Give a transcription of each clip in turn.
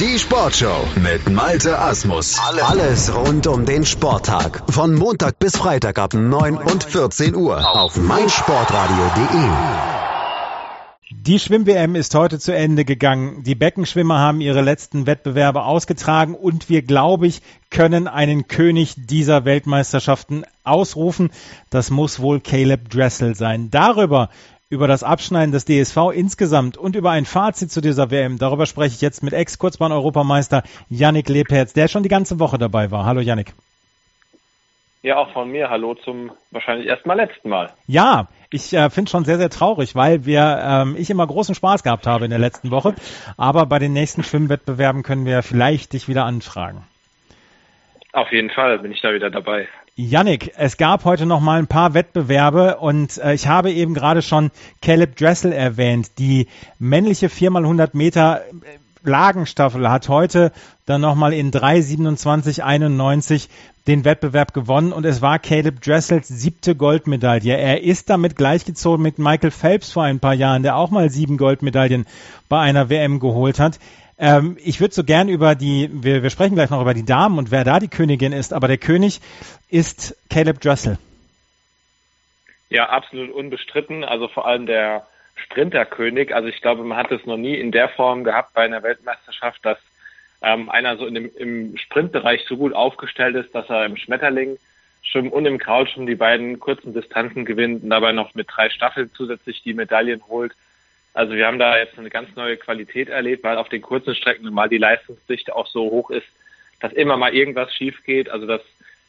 Die Sportshow mit Malte Asmus. Alles rund um den Sporttag. Von Montag bis Freitag ab 9 und 14 Uhr auf meinsportradio.de. Die Schwimm-WM ist heute zu Ende gegangen. Die Beckenschwimmer haben ihre letzten Wettbewerbe ausgetragen und wir, glaube ich, können einen König dieser Weltmeisterschaften ausrufen. Das muss wohl Caleb Dressel sein. Darüber über das Abschneiden des DSV insgesamt und über ein Fazit zu dieser WM. Darüber spreche ich jetzt mit Ex-Kurzbahn-Europameister Yannick Lebherz, der schon die ganze Woche dabei war. Hallo Yannick. Ja, auch von mir. Hallo zum wahrscheinlich erstmal letzten Mal. Ja, ich äh, finde schon sehr, sehr traurig, weil wir, ähm, ich immer großen Spaß gehabt habe in der letzten Woche. Aber bei den nächsten Schwimmwettbewerben können wir vielleicht dich wieder anfragen. Auf jeden Fall bin ich da wieder dabei. Yannick, es gab heute noch mal ein paar Wettbewerbe und äh, ich habe eben gerade schon Caleb Dressel erwähnt. Die männliche 4x100 Meter äh, Lagenstaffel hat heute dann nochmal in 3,27,91 den Wettbewerb gewonnen und es war Caleb Dressels siebte Goldmedaille. Er ist damit gleichgezogen mit Michael Phelps vor ein paar Jahren, der auch mal sieben Goldmedaillen bei einer WM geholt hat. Ähm, ich würde so gern über die, wir, wir sprechen gleich noch über die Damen und wer da die Königin ist, aber der König ist Caleb Dressel. Ja, absolut unbestritten. Also vor allem der Sprinterkönig. Also ich glaube, man hat es noch nie in der Form gehabt bei einer Weltmeisterschaft, dass ähm, einer so in dem, im Sprintbereich so gut aufgestellt ist, dass er im Schmetterling Schwimmen und im Kraulschwimmen die beiden kurzen Distanzen gewinnt und dabei noch mit drei Staffeln zusätzlich die Medaillen holt. Also wir haben da jetzt eine ganz neue Qualität erlebt, weil auf den kurzen Strecken mal die Leistungsdichte auch so hoch ist, dass immer mal irgendwas schief geht. Also dass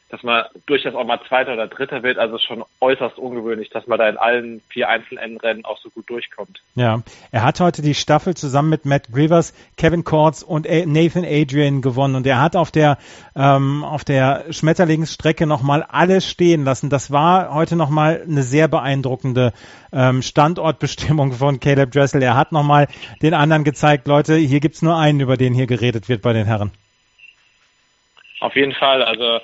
dass man durchaus auch mal Zweiter oder Dritter wird. Also schon äußerst ungewöhnlich, dass man da in allen vier Einzelrennen auch so gut durchkommt. Ja, er hat heute die Staffel zusammen mit Matt Grivers, Kevin Kortz und Nathan Adrian gewonnen und er hat auf der ähm, auf der Schmetterlingsstrecke nochmal alles stehen lassen. Das war heute nochmal eine sehr beeindruckende ähm, Standortbestimmung von Caleb Dressel. Er hat nochmal den anderen gezeigt, Leute, hier gibt's nur einen, über den hier geredet wird bei den Herren. Auf jeden Fall, also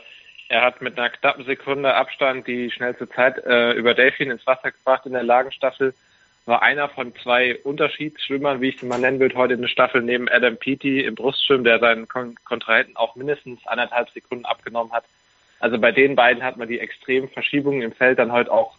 er hat mit einer knappen Sekunde Abstand die schnellste Zeit äh, über Delfin ins Wasser gebracht in der Lagenstaffel. War einer von zwei Unterschiedsschwimmern, wie ich sie mal nennen würde, heute in der Staffel neben Adam Peaty im Brustschwimmen, der seinen Kon Kontrahenten auch mindestens anderthalb Sekunden abgenommen hat. Also bei den beiden hat man die extremen Verschiebungen im Feld dann heute auch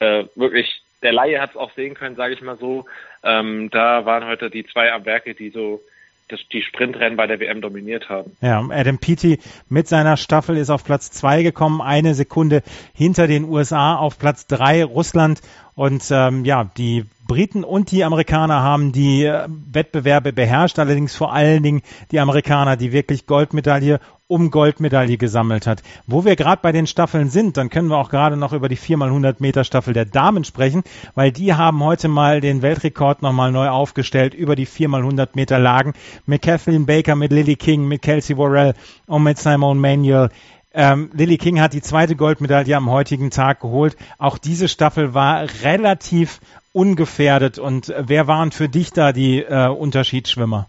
äh, wirklich, der Laie hat es auch sehen können, sage ich mal so. Ähm, da waren heute die zwei am Werke, die so das, die Sprintrennen bei der WM dominiert haben. Ja, Adam Peaty mit seiner Staffel ist auf Platz zwei gekommen, eine Sekunde hinter den USA auf Platz drei Russland und ähm, ja, die Briten und die Amerikaner haben die äh, Wettbewerbe beherrscht, allerdings vor allen Dingen die Amerikaner, die wirklich Goldmedaille um Goldmedaille gesammelt hat. Wo wir gerade bei den Staffeln sind, dann können wir auch gerade noch über die 4x100 Meter Staffel der Damen sprechen, weil die haben heute mal den Weltrekord nochmal neu aufgestellt über die 4x100 Meter Lagen mit Kathleen Baker, mit Lily King, mit Kelsey Worrell und mit Simone Manuel. Ähm, Lily King hat die zweite Goldmedaille am heutigen Tag geholt. Auch diese Staffel war relativ ungefährdet. Und wer waren für dich da die äh, Unterschiedsschwimmer?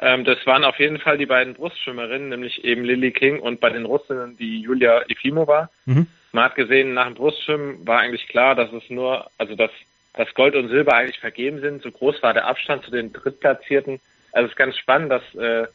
Ähm, das waren auf jeden Fall die beiden Brustschwimmerinnen, nämlich eben Lily King und bei den Russinnen die Julia Efimova. Mhm. Man hat gesehen, nach dem Brustschwimmen war eigentlich klar, dass es nur, also dass, dass Gold und Silber eigentlich vergeben sind. So groß war der Abstand zu den Drittplatzierten. Also es ist ganz spannend, dass äh,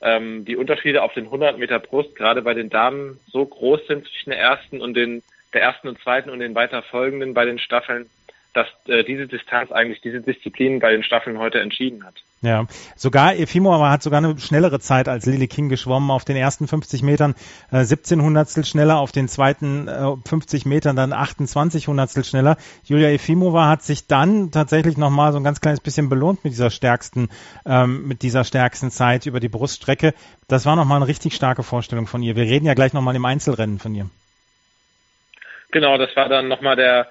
ähm, die Unterschiede auf den 100 Meter Brust gerade bei den Damen so groß sind zwischen der ersten und den der ersten und zweiten und den weiter folgenden bei den Staffeln, dass äh, diese Distanz eigentlich diese Disziplin bei den Staffeln heute entschieden hat. Ja, sogar Efimova hat sogar eine schnellere Zeit als Lily King geschwommen. Auf den ersten 50 Metern äh, 17 Hundertstel schneller, auf den zweiten äh, 50 Metern dann 28 Hundertstel schneller. Julia Efimova hat sich dann tatsächlich nochmal so ein ganz kleines bisschen belohnt mit dieser stärksten, ähm, mit dieser stärksten Zeit über die Bruststrecke. Das war nochmal eine richtig starke Vorstellung von ihr. Wir reden ja gleich nochmal im Einzelrennen von ihr. Genau, das war dann nochmal der,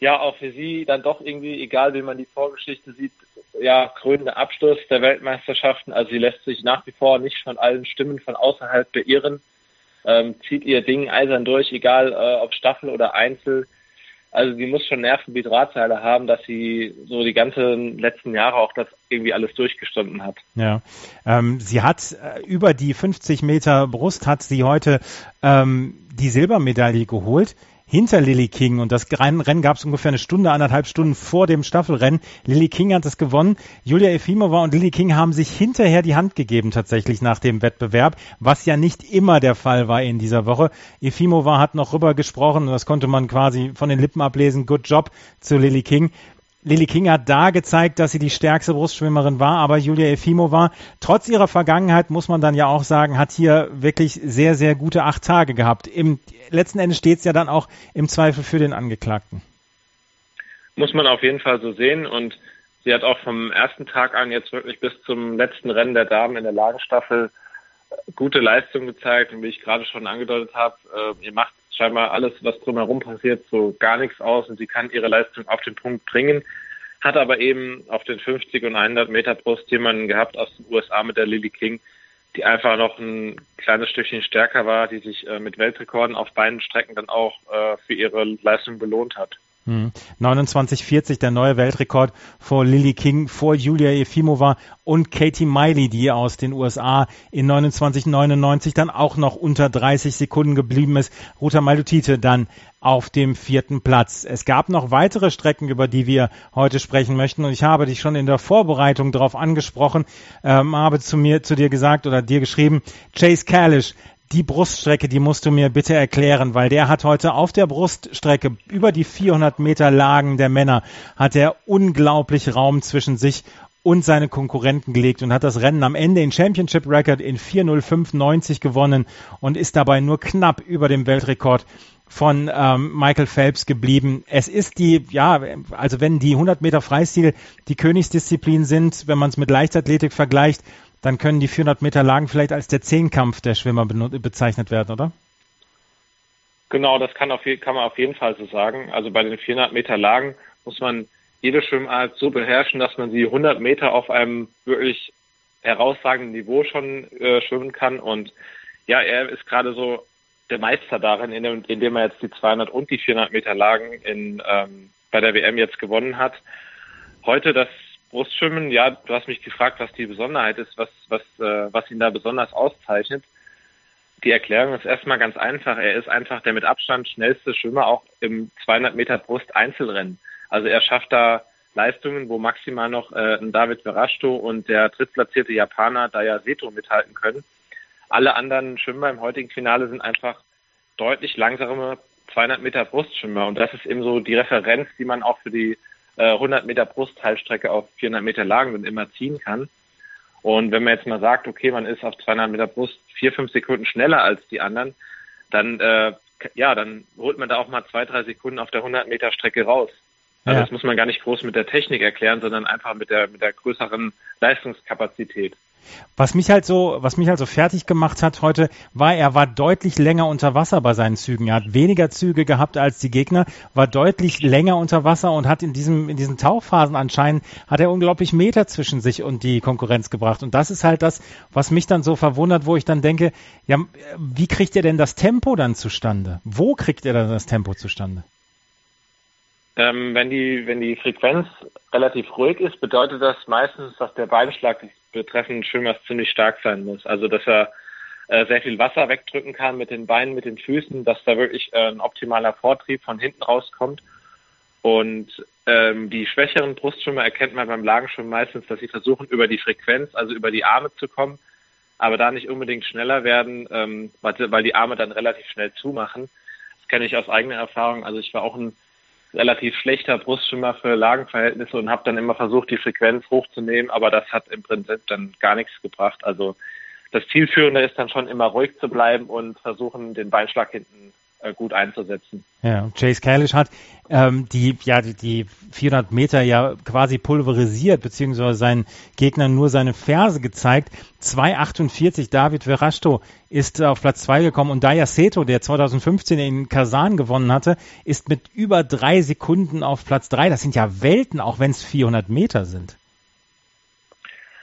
ja, auch für sie dann doch irgendwie, egal wie man die Vorgeschichte sieht, ja, krönende Abschluss der Weltmeisterschaften. Also sie lässt sich nach wie vor nicht von allen Stimmen von außerhalb beirren, ähm, zieht ihr Ding eisern durch, egal äh, ob Staffel oder Einzel. Also sie muss schon Nerven wie Drahtseile haben, dass sie so die ganzen letzten Jahre auch das irgendwie alles durchgestanden hat. Ja, ähm, sie hat äh, über die 50 Meter Brust hat sie heute ähm, die Silbermedaille geholt hinter Lily King und das Rennen gab es ungefähr eine Stunde, anderthalb Stunden vor dem Staffelrennen. Lily King hat es gewonnen. Julia Efimova und Lily King haben sich hinterher die Hand gegeben tatsächlich nach dem Wettbewerb, was ja nicht immer der Fall war in dieser Woche. Efimova hat noch rüber gesprochen und das konnte man quasi von den Lippen ablesen. Good Job zu Lily King. Lily King hat da gezeigt, dass sie die stärkste Brustschwimmerin war, aber Julia Efimova, trotz ihrer Vergangenheit, muss man dann ja auch sagen, hat hier wirklich sehr, sehr gute acht Tage gehabt. Im letzten Endes steht es ja dann auch im Zweifel für den Angeklagten. Muss man auf jeden Fall so sehen und sie hat auch vom ersten Tag an jetzt wirklich bis zum letzten Rennen der Damen in der Lagenstaffel gute Leistung gezeigt und wie ich gerade schon angedeutet habe, äh, ihr macht scheinbar alles, was drumherum passiert, so gar nichts aus und sie kann ihre Leistung auf den Punkt bringen. Hat aber eben auf den 50 und 100 Meter Brust jemanden gehabt aus den USA mit der Lily King, die einfach noch ein kleines Stückchen stärker war, die sich äh, mit Weltrekorden auf beiden Strecken dann auch äh, für ihre Leistung belohnt hat. 29,40 hm. der neue Weltrekord vor Lily King, vor Julia Efimova und Katie Miley, die aus den USA in 29,99 dann auch noch unter 30 Sekunden geblieben ist. Ruta Maldutite dann auf dem vierten Platz. Es gab noch weitere Strecken, über die wir heute sprechen möchten und ich habe dich schon in der Vorbereitung darauf angesprochen, ähm, habe zu mir, zu dir gesagt oder dir geschrieben, Chase Kalish, die Bruststrecke, die musst du mir bitte erklären, weil der hat heute auf der Bruststrecke über die 400 Meter Lagen der Männer hat er unglaublich Raum zwischen sich und seine Konkurrenten gelegt und hat das Rennen am Ende in Championship Record in 4.05.90 gewonnen und ist dabei nur knapp über dem Weltrekord von ähm, Michael Phelps geblieben. Es ist die, ja, also wenn die 100 Meter Freistil die Königsdisziplin sind, wenn man es mit Leichtathletik vergleicht, dann können die 400 Meter Lagen vielleicht als der Zehnkampf der Schwimmer bezeichnet werden, oder? Genau, das kann, auf, kann man auf jeden Fall so sagen. Also bei den 400 Meter Lagen muss man jede Schwimmart so beherrschen, dass man sie 100 Meter auf einem wirklich herausragenden Niveau schon äh, schwimmen kann. Und ja, er ist gerade so der Meister darin, indem, indem er jetzt die 200 und die 400 Meter Lagen in, ähm, bei der WM jetzt gewonnen hat. Heute das Brustschwimmen, ja, du hast mich gefragt, was die Besonderheit ist, was, was, äh, was ihn da besonders auszeichnet. Die Erklärung ist erstmal ganz einfach. Er ist einfach der mit Abstand schnellste Schwimmer auch im 200 Meter Brust Einzelrennen. Also er schafft da Leistungen, wo maximal noch äh, ein David Verashto und der drittplatzierte Japaner Daya Seto mithalten können. Alle anderen Schwimmer im heutigen Finale sind einfach deutlich langsamere 200 Meter Brustschwimmer. Und das ist eben so die Referenz, die man auch für die 100 äh, Meter Brustteilstrecke auf 400 Meter Lagen dann immer ziehen kann. Und wenn man jetzt mal sagt, okay, man ist auf 200 Meter Brust vier, fünf Sekunden schneller als die anderen, dann, äh, ja, dann holt man da auch mal zwei, drei Sekunden auf der 100 Meter Strecke raus. Also ja. das muss man gar nicht groß mit der Technik erklären, sondern einfach mit der, mit der größeren Leistungskapazität. Was mich halt so, was mich halt so fertig gemacht hat heute, war, er war deutlich länger unter Wasser bei seinen Zügen. Er hat weniger Züge gehabt als die Gegner, war deutlich länger unter Wasser und hat in diesem, in diesen Tauchphasen anscheinend, hat er unglaublich Meter zwischen sich und die Konkurrenz gebracht. Und das ist halt das, was mich dann so verwundert, wo ich dann denke, ja, wie kriegt er denn das Tempo dann zustande? Wo kriegt er dann das Tempo zustande? Ähm, wenn die, wenn die Frequenz relativ ruhig ist, bedeutet das meistens, dass der Beinschlag des betreffenden Schwimmers ziemlich stark sein muss. Also, dass er äh, sehr viel Wasser wegdrücken kann mit den Beinen, mit den Füßen, dass da wirklich äh, ein optimaler Vortrieb von hinten rauskommt. Und ähm, die schwächeren Brustschwimmer erkennt man beim Lagenschwimmen meistens, dass sie versuchen, über die Frequenz, also über die Arme zu kommen, aber da nicht unbedingt schneller werden, ähm, weil die Arme dann relativ schnell zumachen. Das kenne ich aus eigener Erfahrung. Also ich war auch ein relativ schlechter Brustschwimmer für Lagenverhältnisse und habe dann immer versucht, die Frequenz hochzunehmen, aber das hat im Prinzip dann gar nichts gebracht. Also das Zielführende ist dann schon immer ruhig zu bleiben und versuchen, den Beinschlag hinten gut einzusetzen. Ja, Chase Kalish hat ähm, die, ja, die, die 400 Meter ja quasi pulverisiert, beziehungsweise seinen Gegnern nur seine Ferse gezeigt. 2,48 David Verashto ist auf Platz 2 gekommen und Daya Seto, der 2015 in Kasan gewonnen hatte, ist mit über drei Sekunden auf Platz 3. Das sind ja Welten, auch wenn es 400 Meter sind.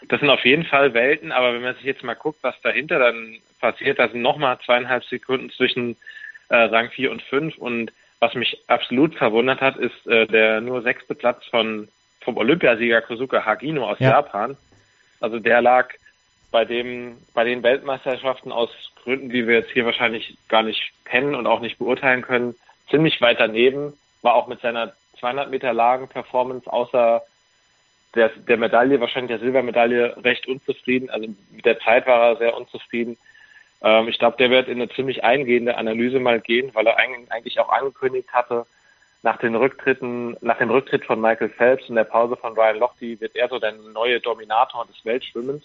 Das sind auf jeden Fall Welten, aber wenn man sich jetzt mal guckt, was dahinter dann passiert, da sind nochmal zweieinhalb Sekunden zwischen äh, Rang 4 und 5. Und was mich absolut verwundert hat, ist äh, der nur sechste Platz von vom Olympiasieger Kosuke Hagino aus ja. Japan. Also der lag bei dem bei den Weltmeisterschaften aus Gründen, die wir jetzt hier wahrscheinlich gar nicht kennen und auch nicht beurteilen können, ziemlich weit daneben, war auch mit seiner 200 Meter Lagen Performance außer der, der Medaille, wahrscheinlich der Silbermedaille, recht unzufrieden. Also mit der Zeit war er sehr unzufrieden. Ähm, ich glaube, der wird in eine ziemlich eingehende Analyse mal gehen, weil er eigentlich auch angekündigt hatte, nach den Rücktritten, nach dem Rücktritt von Michael Phelps und der Pause von Ryan Lochte wird er so der neue Dominator des Weltschwimmens.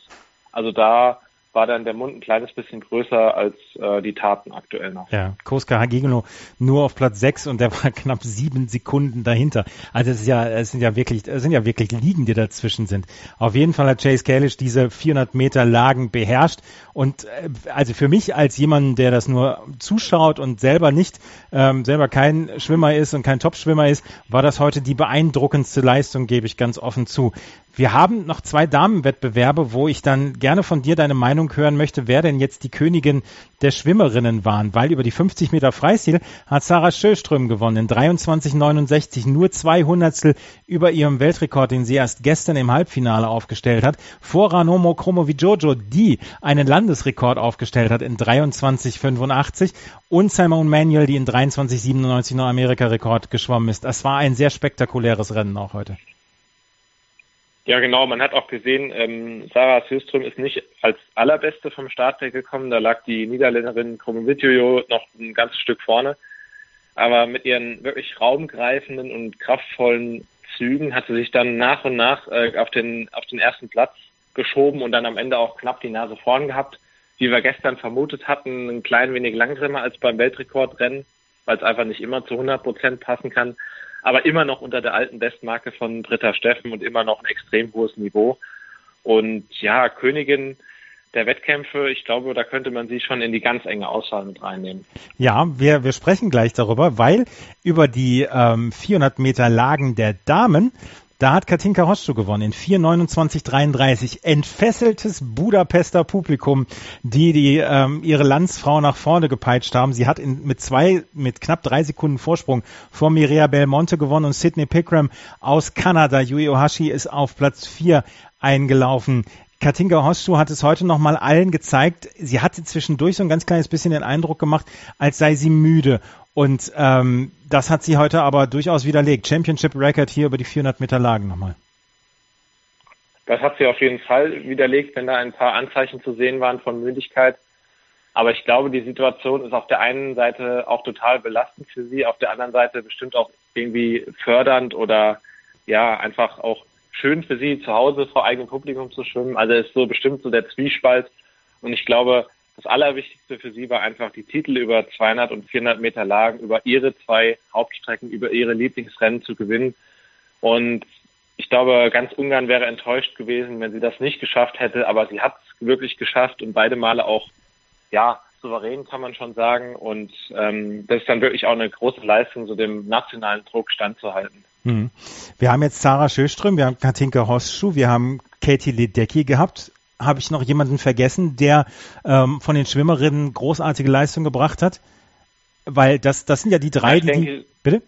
Also da war dann der Mund ein kleines bisschen größer als äh, die Taten aktuell noch. Ja, Koska Hagigno nur auf Platz 6 und der war knapp sieben Sekunden dahinter. Also es ist ja, es sind ja wirklich, es sind ja wirklich Ligen, die dazwischen sind. Auf jeden Fall hat Chase Kalish diese 400 Meter Lagen beherrscht und äh, also für mich als jemand, der das nur zuschaut und selber nicht, ähm, selber kein Schwimmer ist und kein Top-Schwimmer ist, war das heute die beeindruckendste Leistung, gebe ich ganz offen zu. Wir haben noch zwei Damenwettbewerbe, wo ich dann gerne von dir deine Meinung hören möchte, wer denn jetzt die Königin der Schwimmerinnen waren, weil über die 50 Meter Freistil hat Sarah Schöström gewonnen in 23,69, nur zwei Hundertstel über ihrem Weltrekord, den sie erst gestern im Halbfinale aufgestellt hat, vor Ranomo Kromowidjojo, die einen Landesrekord aufgestellt hat in 23,85 und Simone Manuel, die in 23,97 Nordamerika-Rekord geschwommen ist. Das war ein sehr spektakuläres Rennen auch heute. Ja, genau. Man hat auch gesehen, ähm, Sarah Sjöström ist nicht als allerbeste vom Start weggekommen. Da lag die Niederländerin Kromowidjojo noch ein ganzes Stück vorne. Aber mit ihren wirklich raumgreifenden und kraftvollen Zügen hat sie sich dann nach und nach äh, auf, den, auf den ersten Platz geschoben und dann am Ende auch knapp die Nase vorn gehabt. Wie wir gestern vermutet hatten, ein klein wenig langsamer als beim Weltrekordrennen, weil es einfach nicht immer zu 100 Prozent passen kann aber immer noch unter der alten Bestmarke von Britta Steffen und immer noch ein extrem hohes Niveau. Und ja, Königin der Wettkämpfe, ich glaube, da könnte man sie schon in die ganz enge Auswahl mit reinnehmen. Ja, wir, wir sprechen gleich darüber, weil über die ähm, 400 Meter Lagen der Damen da hat Katinka Hostschuh gewonnen in 4,29,33. Entfesseltes Budapester Publikum, die, die ähm, ihre Landsfrau nach vorne gepeitscht haben. Sie hat in, mit zwei, mit knapp drei Sekunden Vorsprung vor Mireia Belmonte gewonnen und Sydney Pickram aus Kanada. Yui Ohashi ist auf Platz vier eingelaufen. Katinka Hostschuh hat es heute nochmal allen gezeigt. Sie hatte zwischendurch so ein ganz kleines bisschen den Eindruck gemacht, als sei sie müde. Und ähm, das hat sie heute aber durchaus widerlegt. Championship Record hier über die 400 Meter Lagen nochmal. Das hat sie auf jeden Fall widerlegt, wenn da ein paar Anzeichen zu sehen waren von Müdigkeit. Aber ich glaube, die Situation ist auf der einen Seite auch total belastend für sie, auf der anderen Seite bestimmt auch irgendwie fördernd oder ja, einfach auch schön für sie, zu Hause vor eigenem Publikum zu schwimmen. Also ist so bestimmt so der Zwiespalt. Und ich glaube, das Allerwichtigste für sie war einfach die Titel über 200 und 400 Meter Lagen, über ihre zwei Hauptstrecken, über ihre Lieblingsrennen zu gewinnen. Und ich glaube, ganz Ungarn wäre enttäuscht gewesen, wenn sie das nicht geschafft hätte, aber sie hat es wirklich geschafft und beide Male auch, ja, souverän kann man schon sagen. Und ähm, das ist dann wirklich auch eine große Leistung, so dem nationalen Druck standzuhalten. Hm. Wir haben jetzt Sarah Schöström, wir haben Katinka Hosschuh, wir haben Katie Ledecky gehabt habe ich noch jemanden vergessen, der ähm, von den Schwimmerinnen großartige Leistung gebracht hat? Weil das, das sind ja die drei, die, denke. Bitte?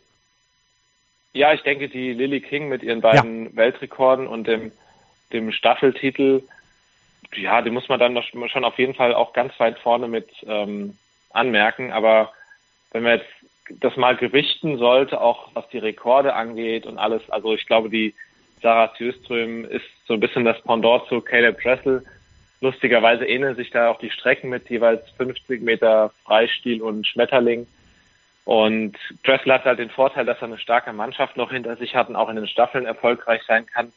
Ja, ich denke, die Lily King mit ihren beiden ja. Weltrekorden und dem, dem Staffeltitel, ja, die muss man dann schon auf jeden Fall auch ganz weit vorne mit ähm, anmerken. Aber wenn man jetzt das mal gewichten sollte, auch was die Rekorde angeht und alles, also ich glaube, die Sarah Sjöström ist so ein bisschen das Pendant zu Caleb Dressel. Lustigerweise ähneln sich da auch die Strecken mit jeweils 50 Meter Freistil und Schmetterling. Und Dressel hat halt den Vorteil, dass er eine starke Mannschaft noch hinter sich hat und auch in den Staffeln erfolgreich sein kann.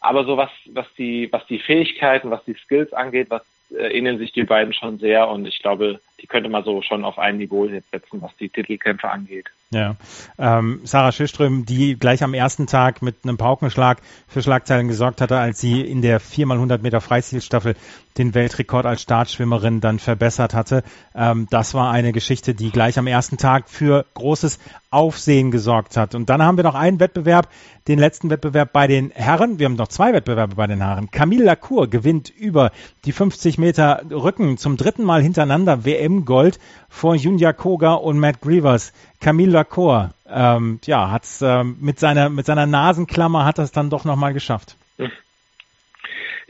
Aber so was, was die, was die Fähigkeiten, was die Skills angeht, was äh, ähneln sich die beiden schon sehr und ich glaube, die könnte man so schon auf ein Niveau setzen, was die Titelkämpfe angeht. Ja, ähm, Sarah Schillström, die gleich am ersten Tag mit einem Paukenschlag für Schlagzeilen gesorgt hatte, als sie in der 4x100 Meter Freistilstaffel den Weltrekord als Startschwimmerin dann verbessert hatte. Ähm, das war eine Geschichte, die gleich am ersten Tag für großes Aufsehen gesorgt hat. Und dann haben wir noch einen Wettbewerb, den letzten Wettbewerb bei den Herren. Wir haben noch zwei Wettbewerbe bei den Herren. Camille Lacour gewinnt über die 50 Meter Rücken zum dritten Mal hintereinander WM-Gold vor Junya Koga und Matt Grievers. Camille Lacour, ähm, ja, hat's ähm, mit seiner mit seiner Nasenklammer hat das dann doch nochmal geschafft.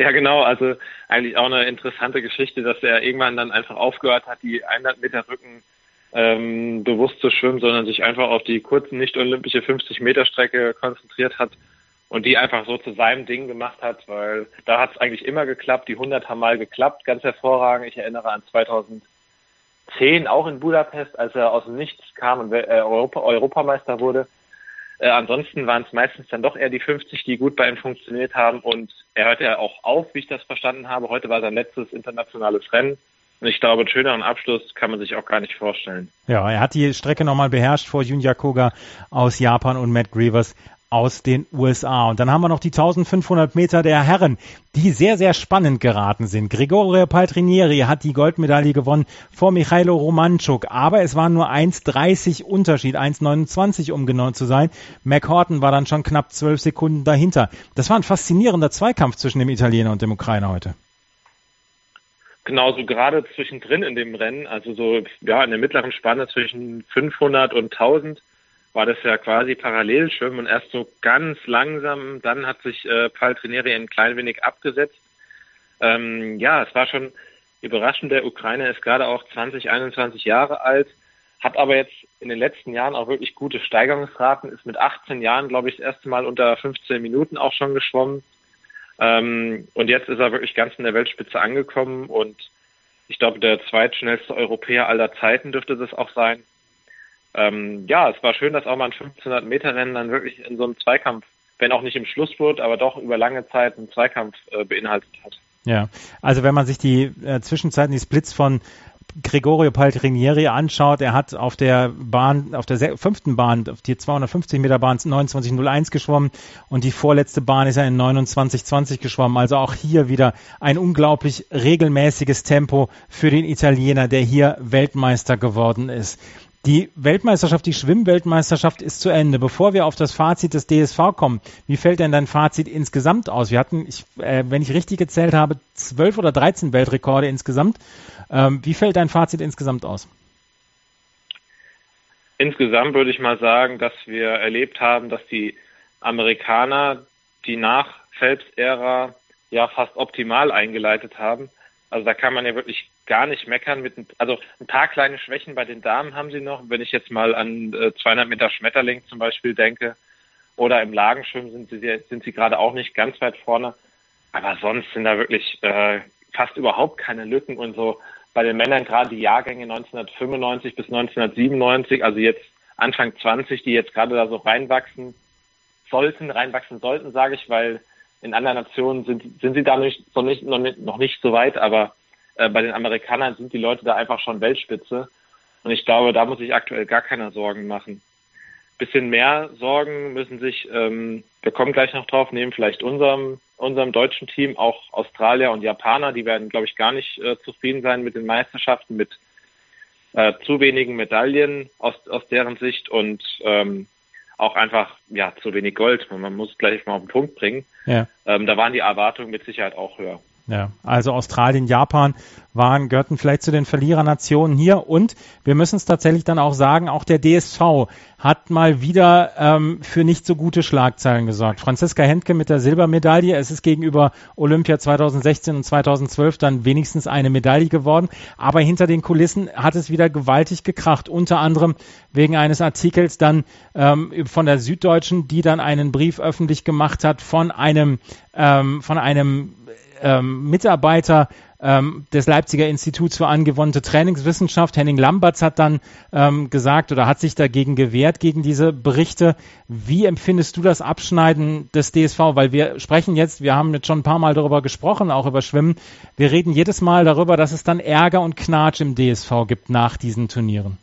Ja, genau. Also eigentlich auch eine interessante Geschichte, dass er irgendwann dann einfach aufgehört hat, die 100 Meter Rücken ähm, bewusst zu schwimmen, sondern sich einfach auf die kurzen, nicht olympische 50-Meter-Strecke konzentriert hat und die einfach so zu seinem Ding gemacht hat, weil da hat es eigentlich immer geklappt. Die 100 haben mal geklappt, ganz hervorragend. Ich erinnere an 2010 auch in Budapest, als er aus dem Nichts kam und äh, Europa, Europameister wurde. Äh, ansonsten waren es meistens dann doch eher die 50, die gut bei ihm funktioniert haben. Und er hört ja auch auf, wie ich das verstanden habe. Heute war sein letztes internationales Rennen. Und ich glaube, einen schöneren Abschluss kann man sich auch gar nicht vorstellen. Ja, er hat die Strecke nochmal beherrscht vor Junya Koga aus Japan und Matt Grievous aus den USA. Und dann haben wir noch die 1500 Meter der Herren, die sehr, sehr spannend geraten sind. Gregorio Paltrinieri hat die Goldmedaille gewonnen vor Michailo Romanchuk, aber es war nur 1,30 Unterschied, 1,29 um genau zu sein. McHorton war dann schon knapp zwölf Sekunden dahinter. Das war ein faszinierender Zweikampf zwischen dem Italiener und dem Ukrainer heute. Genau, so gerade zwischendrin in dem Rennen, also so ja in der mittleren Spanne zwischen 500 und 1000 war das ja quasi Parallelschwimmen und erst so ganz langsam, dann hat sich äh, Paltrinieri ein klein wenig abgesetzt. Ähm, ja, es war schon überraschend, der Ukrainer ist gerade auch 20, 21 Jahre alt, hat aber jetzt in den letzten Jahren auch wirklich gute Steigerungsraten, ist mit 18 Jahren, glaube ich, das erste Mal unter 15 Minuten auch schon geschwommen. Ähm, und jetzt ist er wirklich ganz in der Weltspitze angekommen und ich glaube, der zweitschnellste Europäer aller Zeiten dürfte das auch sein ähm, ja, es war schön, dass auch mal ein 1500 Meter Rennen dann wirklich in so einem Zweikampf, wenn auch nicht im Schlussspurt, aber doch über lange Zeit einen Zweikampf äh, beinhaltet hat. Ja, also wenn man sich die äh, Zwischenzeiten, die Splits von Gregorio Paltrinieri anschaut, er hat auf der Bahn, auf der fünften Bahn, auf die 250 Meter Bahn 29.01 geschwommen und die vorletzte Bahn ist er in 29.20 geschwommen. Also auch hier wieder ein unglaublich regelmäßiges Tempo für den Italiener, der hier Weltmeister geworden ist. Die Weltmeisterschaft, die Schwimmweltmeisterschaft ist zu Ende. Bevor wir auf das Fazit des DSV kommen, wie fällt denn dein Fazit insgesamt aus? Wir hatten, ich, äh, wenn ich richtig gezählt habe, zwölf oder dreizehn Weltrekorde insgesamt. Ähm, wie fällt dein Fazit insgesamt aus? Insgesamt würde ich mal sagen, dass wir erlebt haben, dass die Amerikaner die nach Phelps-Ära ja fast optimal eingeleitet haben. Also da kann man ja wirklich gar nicht meckern. Mit, also ein paar kleine Schwächen bei den Damen haben sie noch. Wenn ich jetzt mal an äh, 200 Meter Schmetterling zum Beispiel denke oder im Lagenschwimmen sind sie, sind sie gerade auch nicht ganz weit vorne. Aber sonst sind da wirklich äh, fast überhaupt keine Lücken und so. Bei den Männern gerade die Jahrgänge 1995 bis 1997, also jetzt Anfang 20, die jetzt gerade da so reinwachsen sollten, reinwachsen sollten, sage ich, weil in anderen Nationen sind, sind sie da nicht, noch, nicht, noch nicht so weit, aber äh, bei den Amerikanern sind die Leute da einfach schon Weltspitze. Und ich glaube, da muss sich aktuell gar keiner Sorgen machen. Bisschen mehr Sorgen müssen sich, ähm, wir kommen gleich noch drauf, neben vielleicht unserem, unserem deutschen Team, auch Australier und Japaner, die werden, glaube ich, gar nicht äh, zufrieden sein mit den Meisterschaften, mit äh, zu wenigen Medaillen aus, aus deren Sicht und ähm, auch einfach ja zu wenig Gold. Man muss gleich mal auf den Punkt bringen. Ja. Ähm, da waren die Erwartungen mit Sicherheit auch höher. Ja, also Australien, Japan waren, gehörten vielleicht zu den Verlierernationen hier. Und wir müssen es tatsächlich dann auch sagen, auch der DSV hat mal wieder ähm, für nicht so gute Schlagzeilen gesorgt. Franziska Hentke mit der Silbermedaille, es ist gegenüber Olympia 2016 und 2012 dann wenigstens eine Medaille geworden, aber hinter den Kulissen hat es wieder gewaltig gekracht, unter anderem wegen eines Artikels dann ähm, von der Süddeutschen, die dann einen Brief öffentlich gemacht hat von einem ähm, von einem ähm, Mitarbeiter ähm, des Leipziger Instituts für angewandte Trainingswissenschaft, Henning Lamberts, hat dann ähm, gesagt oder hat sich dagegen gewehrt, gegen diese Berichte. Wie empfindest du das Abschneiden des DSV? Weil wir sprechen jetzt, wir haben jetzt schon ein paar Mal darüber gesprochen, auch über Schwimmen. Wir reden jedes Mal darüber, dass es dann Ärger und Knatsch im DSV gibt nach diesen Turnieren.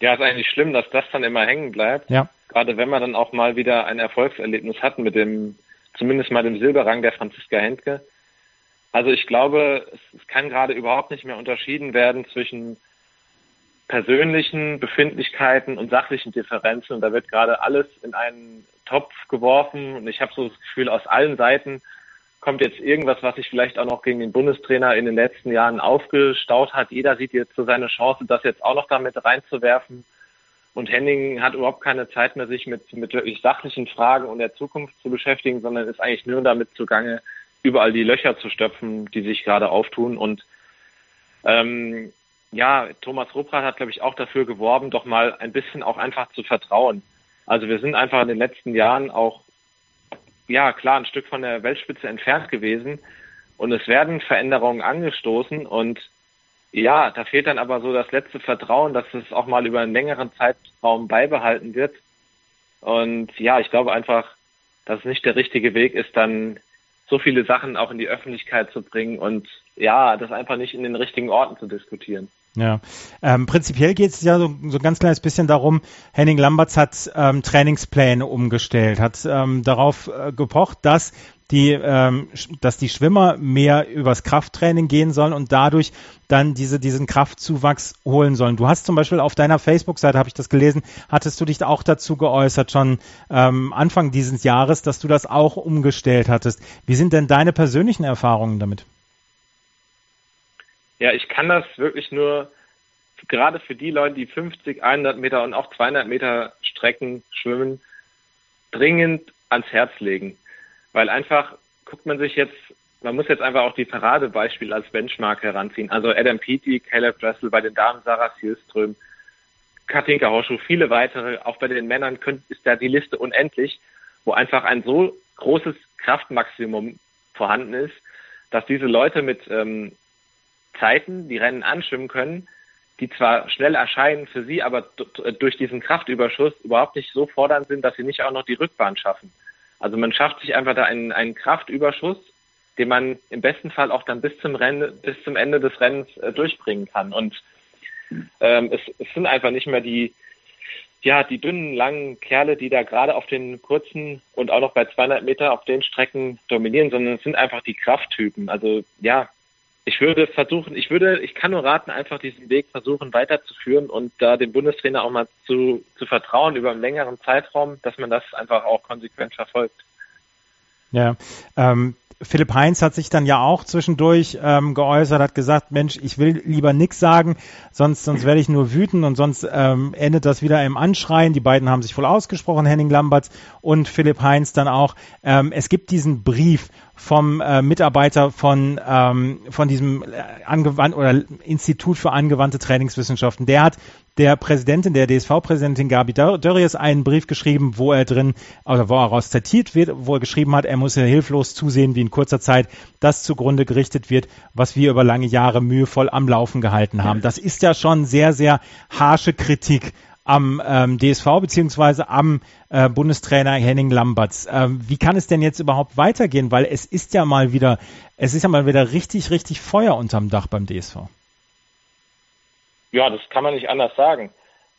Ja, ist eigentlich schlimm, dass das dann immer hängen bleibt. Ja. Gerade wenn man dann auch mal wieder ein Erfolgserlebnis hat mit dem zumindest mal im Silberrang der Franziska Hentke. Also ich glaube, es, kann gerade überhaupt nicht mehr unterschieden werden zwischen persönlichen Befindlichkeiten und sachlichen Differenzen. Und da wird gerade alles in einen Topf geworfen. Und ich habe so das Gefühl, aus allen Seiten kommt jetzt irgendwas, was sich vielleicht auch noch gegen den Bundestrainer in den letzten Jahren aufgestaut hat. Jeder sieht jetzt so seine Chance, das jetzt auch noch damit reinzuwerfen. Und Henning hat überhaupt keine Zeit mehr, sich mit, mit wirklich sachlichen Fragen und der Zukunft zu beschäftigen, sondern ist eigentlich nur damit zugange, überall die Löcher zu stopfen, die sich gerade auftun. Und ähm, ja, Thomas Ruppert hat, glaube ich, auch dafür geworben, doch mal ein bisschen auch einfach zu vertrauen. Also wir sind einfach in den letzten Jahren auch, ja, klar, ein Stück von der Weltspitze entfernt gewesen und es werden Veränderungen angestoßen und ja, da fehlt dann aber so das letzte Vertrauen, dass es auch mal über einen längeren Zeitraum beibehalten wird. Und ja, ich glaube einfach, dass es nicht der richtige Weg ist, dann so viele Sachen auch in die Öffentlichkeit zu bringen und ja, das einfach nicht in den richtigen Orten zu diskutieren. Ja, ähm, prinzipiell geht es ja so, so ein ganz kleines bisschen darum, Henning Lamberts hat ähm, Trainingspläne umgestellt, hat ähm, darauf äh, gepocht, dass die, ähm, dass die Schwimmer mehr übers Krafttraining gehen sollen und dadurch dann diese, diesen Kraftzuwachs holen sollen. Du hast zum Beispiel auf deiner Facebook-Seite, habe ich das gelesen, hattest du dich auch dazu geäußert, schon ähm, Anfang dieses Jahres, dass du das auch umgestellt hattest. Wie sind denn deine persönlichen Erfahrungen damit? Ja, ich kann das wirklich nur gerade für die Leute, die 50, 100 Meter und auch 200 Meter Strecken schwimmen, dringend ans Herz legen. Weil einfach guckt man sich jetzt, man muss jetzt einfach auch die Paradebeispiele als Benchmark heranziehen. Also Adam Peaty, Caleb Dressel bei den Damen, Sarah Sielström, Katinka Horschuh, viele weitere, auch bei den Männern könnt, ist da die Liste unendlich, wo einfach ein so großes Kraftmaximum vorhanden ist, dass diese Leute mit ähm, Zeiten die Rennen anschwimmen können, die zwar schnell erscheinen für sie, aber durch diesen Kraftüberschuss überhaupt nicht so fordernd sind, dass sie nicht auch noch die Rückbahn schaffen. Also man schafft sich einfach da einen, einen Kraftüberschuss, den man im besten Fall auch dann bis zum Rennen, bis zum Ende des Rennens äh, durchbringen kann. Und ähm, es, es sind einfach nicht mehr die, ja, die dünnen, langen Kerle, die da gerade auf den kurzen und auch noch bei 200 Meter auf den Strecken dominieren, sondern es sind einfach die Krafttypen. Also ja, ich würde versuchen, ich würde, ich kann nur raten, einfach diesen Weg versuchen weiterzuführen und da dem Bundestrainer auch mal zu, zu vertrauen über einen längeren Zeitraum, dass man das einfach auch konsequent verfolgt. Ja, ähm, Philipp Heinz hat sich dann ja auch zwischendurch ähm, geäußert, hat gesagt, Mensch, ich will lieber nichts sagen, sonst, sonst werde ich nur wütend und sonst ähm, endet das wieder im Anschreien. Die beiden haben sich wohl ausgesprochen, Henning Lamberts und Philipp Heinz dann auch. Ähm, es gibt diesen Brief vom äh, Mitarbeiter von, ähm, von diesem äh, angewandt oder Institut für angewandte Trainingswissenschaften. Der hat der Präsidentin, der DSV-Präsidentin Gabi Dörries einen Brief geschrieben, wo er drin, oder wo er raus zitiert wird, wo er geschrieben hat, er muss hilflos zusehen, wie in kurzer Zeit das zugrunde gerichtet wird, was wir über lange Jahre mühevoll am Laufen gehalten haben. Das ist ja schon sehr, sehr harsche Kritik am ähm, DSV beziehungsweise am äh, Bundestrainer Henning Lamberts. Ähm, wie kann es denn jetzt überhaupt weitergehen? Weil es ist ja mal wieder, es ist ja mal wieder richtig, richtig Feuer unterm Dach beim DSV. Ja, das kann man nicht anders sagen.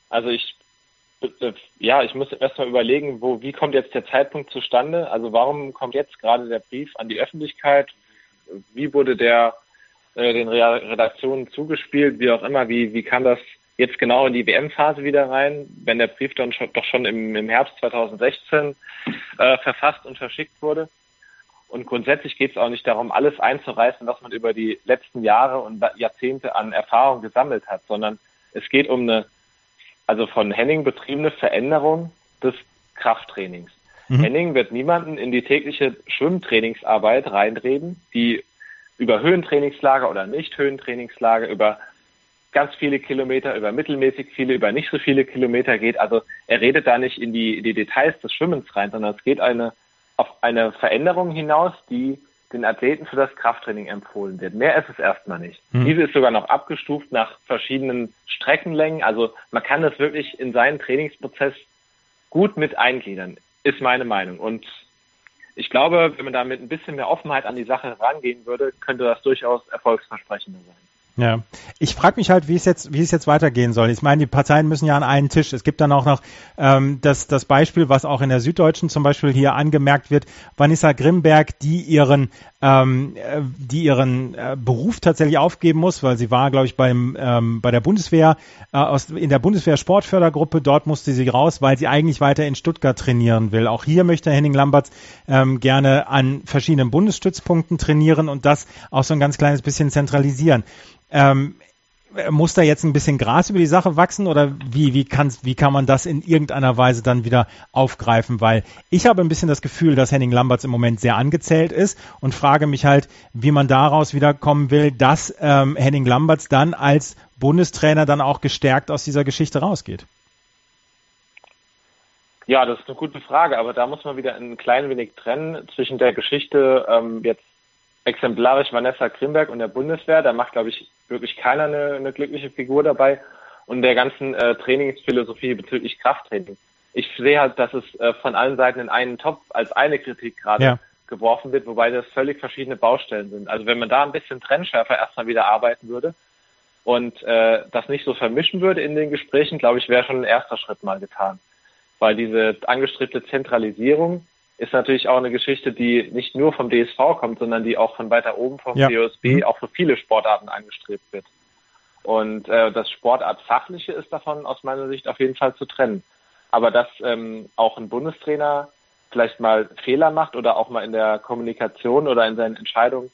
Also ich, äh, ja, ich muss erstmal überlegen, wo, wie kommt jetzt der Zeitpunkt zustande? Also warum kommt jetzt gerade der Brief an die Öffentlichkeit? Wie wurde der äh, den Redaktionen zugespielt? Wie auch immer, wie, wie kann das jetzt genau in die WM-Phase wieder rein, wenn der Brief dann schon, doch schon im, im Herbst 2016 äh, verfasst und verschickt wurde. Und grundsätzlich geht es auch nicht darum, alles einzureißen, was man über die letzten Jahre und Jahrzehnte an Erfahrung gesammelt hat, sondern es geht um eine, also von Henning betriebene Veränderung des Krafttrainings. Mhm. Henning wird niemanden in die tägliche Schwimmtrainingsarbeit reinreden, die über Höhentrainingslager oder nicht Höhentrainingslager, über ganz viele Kilometer, über mittelmäßig viele, über nicht so viele Kilometer geht. Also er redet da nicht in die, die Details des Schwimmens rein, sondern es geht eine, auf eine Veränderung hinaus, die den Athleten für das Krafttraining empfohlen wird. Mehr ist es erstmal nicht. Hm. Diese ist sogar noch abgestuft nach verschiedenen Streckenlängen. Also man kann das wirklich in seinen Trainingsprozess gut mit eingliedern, ist meine Meinung. Und ich glaube, wenn man da mit ein bisschen mehr Offenheit an die Sache rangehen würde, könnte das durchaus erfolgsversprechender sein. Ja, ich frage mich halt, wie es jetzt, wie es jetzt weitergehen soll. Ich meine, die Parteien müssen ja an einen Tisch. Es gibt dann auch noch ähm, das, das Beispiel, was auch in der Süddeutschen zum Beispiel hier angemerkt wird, Vanessa Grimberg, die ihren, ähm, äh, die ihren äh, Beruf tatsächlich aufgeben muss, weil sie war, glaube ich, beim ähm, bei der Bundeswehr äh, aus, in der Bundeswehr Sportfördergruppe. Dort musste sie raus, weil sie eigentlich weiter in Stuttgart trainieren will. Auch hier möchte Henning Lamberts ähm, gerne an verschiedenen Bundesstützpunkten trainieren und das auch so ein ganz kleines bisschen zentralisieren. Ähm, muss da jetzt ein bisschen Gras über die Sache wachsen oder wie, wie, kann, wie kann man das in irgendeiner Weise dann wieder aufgreifen? Weil ich habe ein bisschen das Gefühl, dass Henning Lamberts im Moment sehr angezählt ist und frage mich halt, wie man daraus wieder kommen will, dass ähm, Henning Lamberts dann als Bundestrainer dann auch gestärkt aus dieser Geschichte rausgeht. Ja, das ist eine gute Frage, aber da muss man wieder ein klein wenig trennen zwischen der Geschichte ähm, jetzt exemplarisch Vanessa Grimberg und der Bundeswehr. Da macht, glaube ich, wirklich keiner eine, eine glückliche Figur dabei. Und der ganzen äh, Trainingsphilosophie bezüglich Krafttraining. Ich sehe halt, dass es äh, von allen Seiten in einen Topf als eine Kritik gerade ja. geworfen wird, wobei das völlig verschiedene Baustellen sind. Also wenn man da ein bisschen trennschärfer erstmal wieder arbeiten würde und äh, das nicht so vermischen würde in den Gesprächen, glaube ich, wäre schon ein erster Schritt mal getan. Weil diese angestrebte Zentralisierung ist natürlich auch eine Geschichte, die nicht nur vom DSV kommt, sondern die auch von weiter oben vom ja. DOSB mhm. auch für viele Sportarten angestrebt wird. Und äh, das Sportartfachliche ist davon aus meiner Sicht auf jeden Fall zu trennen. Aber dass ähm, auch ein Bundestrainer vielleicht mal Fehler macht oder auch mal in der Kommunikation oder in seinen Entscheidungen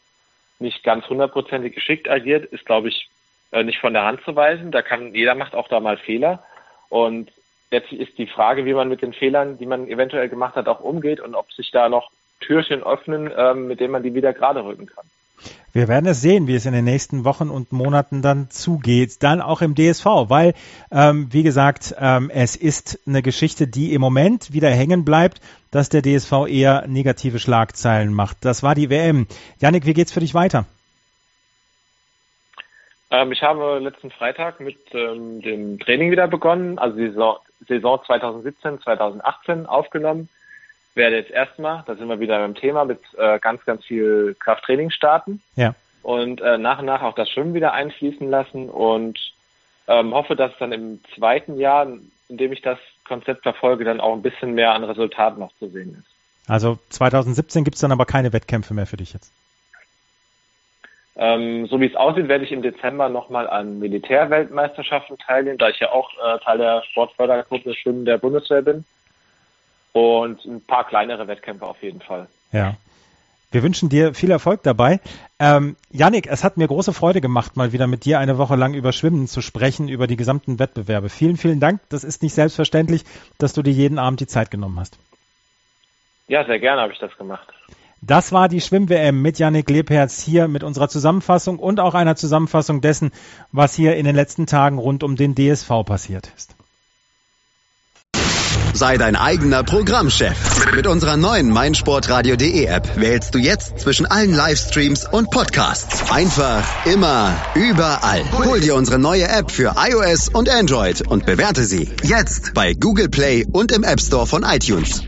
nicht ganz hundertprozentig geschickt agiert, ist, glaube ich, äh, nicht von der Hand zu weisen. Da kann jeder macht auch da mal Fehler. Und Jetzt ist die Frage, wie man mit den Fehlern, die man eventuell gemacht hat, auch umgeht und ob sich da noch Türchen öffnen, ähm, mit denen man die wieder gerade rücken kann. Wir werden es sehen, wie es in den nächsten Wochen und Monaten dann zugeht, dann auch im DSV, weil, ähm, wie gesagt, ähm, es ist eine Geschichte, die im Moment wieder hängen bleibt, dass der DSV eher negative Schlagzeilen macht. Das war die WM. Janik, wie geht's für dich weiter? Ähm, ich habe letzten Freitag mit ähm, dem Training wieder begonnen, also die Saison, Saison 2017, 2018 aufgenommen. Werde jetzt erstmal, da sind wir wieder beim Thema, mit äh, ganz, ganz viel Krafttraining starten. Ja. Und äh, nach und nach auch das Schwimmen wieder einfließen lassen und ähm, hoffe, dass dann im zweiten Jahr, in dem ich das Konzept verfolge, dann auch ein bisschen mehr an Resultaten noch zu sehen ist. Also 2017 gibt es dann aber keine Wettkämpfe mehr für dich jetzt? Ähm, so wie es aussieht, werde ich im Dezember nochmal an Militärweltmeisterschaften teilnehmen, da ich ja auch äh, Teil der Sportfördergruppe Schwimmen der Bundeswehr bin. Und ein paar kleinere Wettkämpfe auf jeden Fall. Ja. Wir wünschen dir viel Erfolg dabei. Ähm, Janik, es hat mir große Freude gemacht, mal wieder mit dir eine Woche lang über Schwimmen zu sprechen, über die gesamten Wettbewerbe. Vielen, vielen Dank. Das ist nicht selbstverständlich, dass du dir jeden Abend die Zeit genommen hast. Ja, sehr gerne habe ich das gemacht. Das war die Schwimm-WM mit Yannick Lebherz hier mit unserer Zusammenfassung und auch einer Zusammenfassung dessen, was hier in den letzten Tagen rund um den DSV passiert ist. Sei dein eigener Programmchef. Mit unserer neuen meinsportradio.de App wählst du jetzt zwischen allen Livestreams und Podcasts. Einfach, immer, überall. Hol dir unsere neue App für iOS und Android und bewerte sie jetzt bei Google Play und im App Store von iTunes.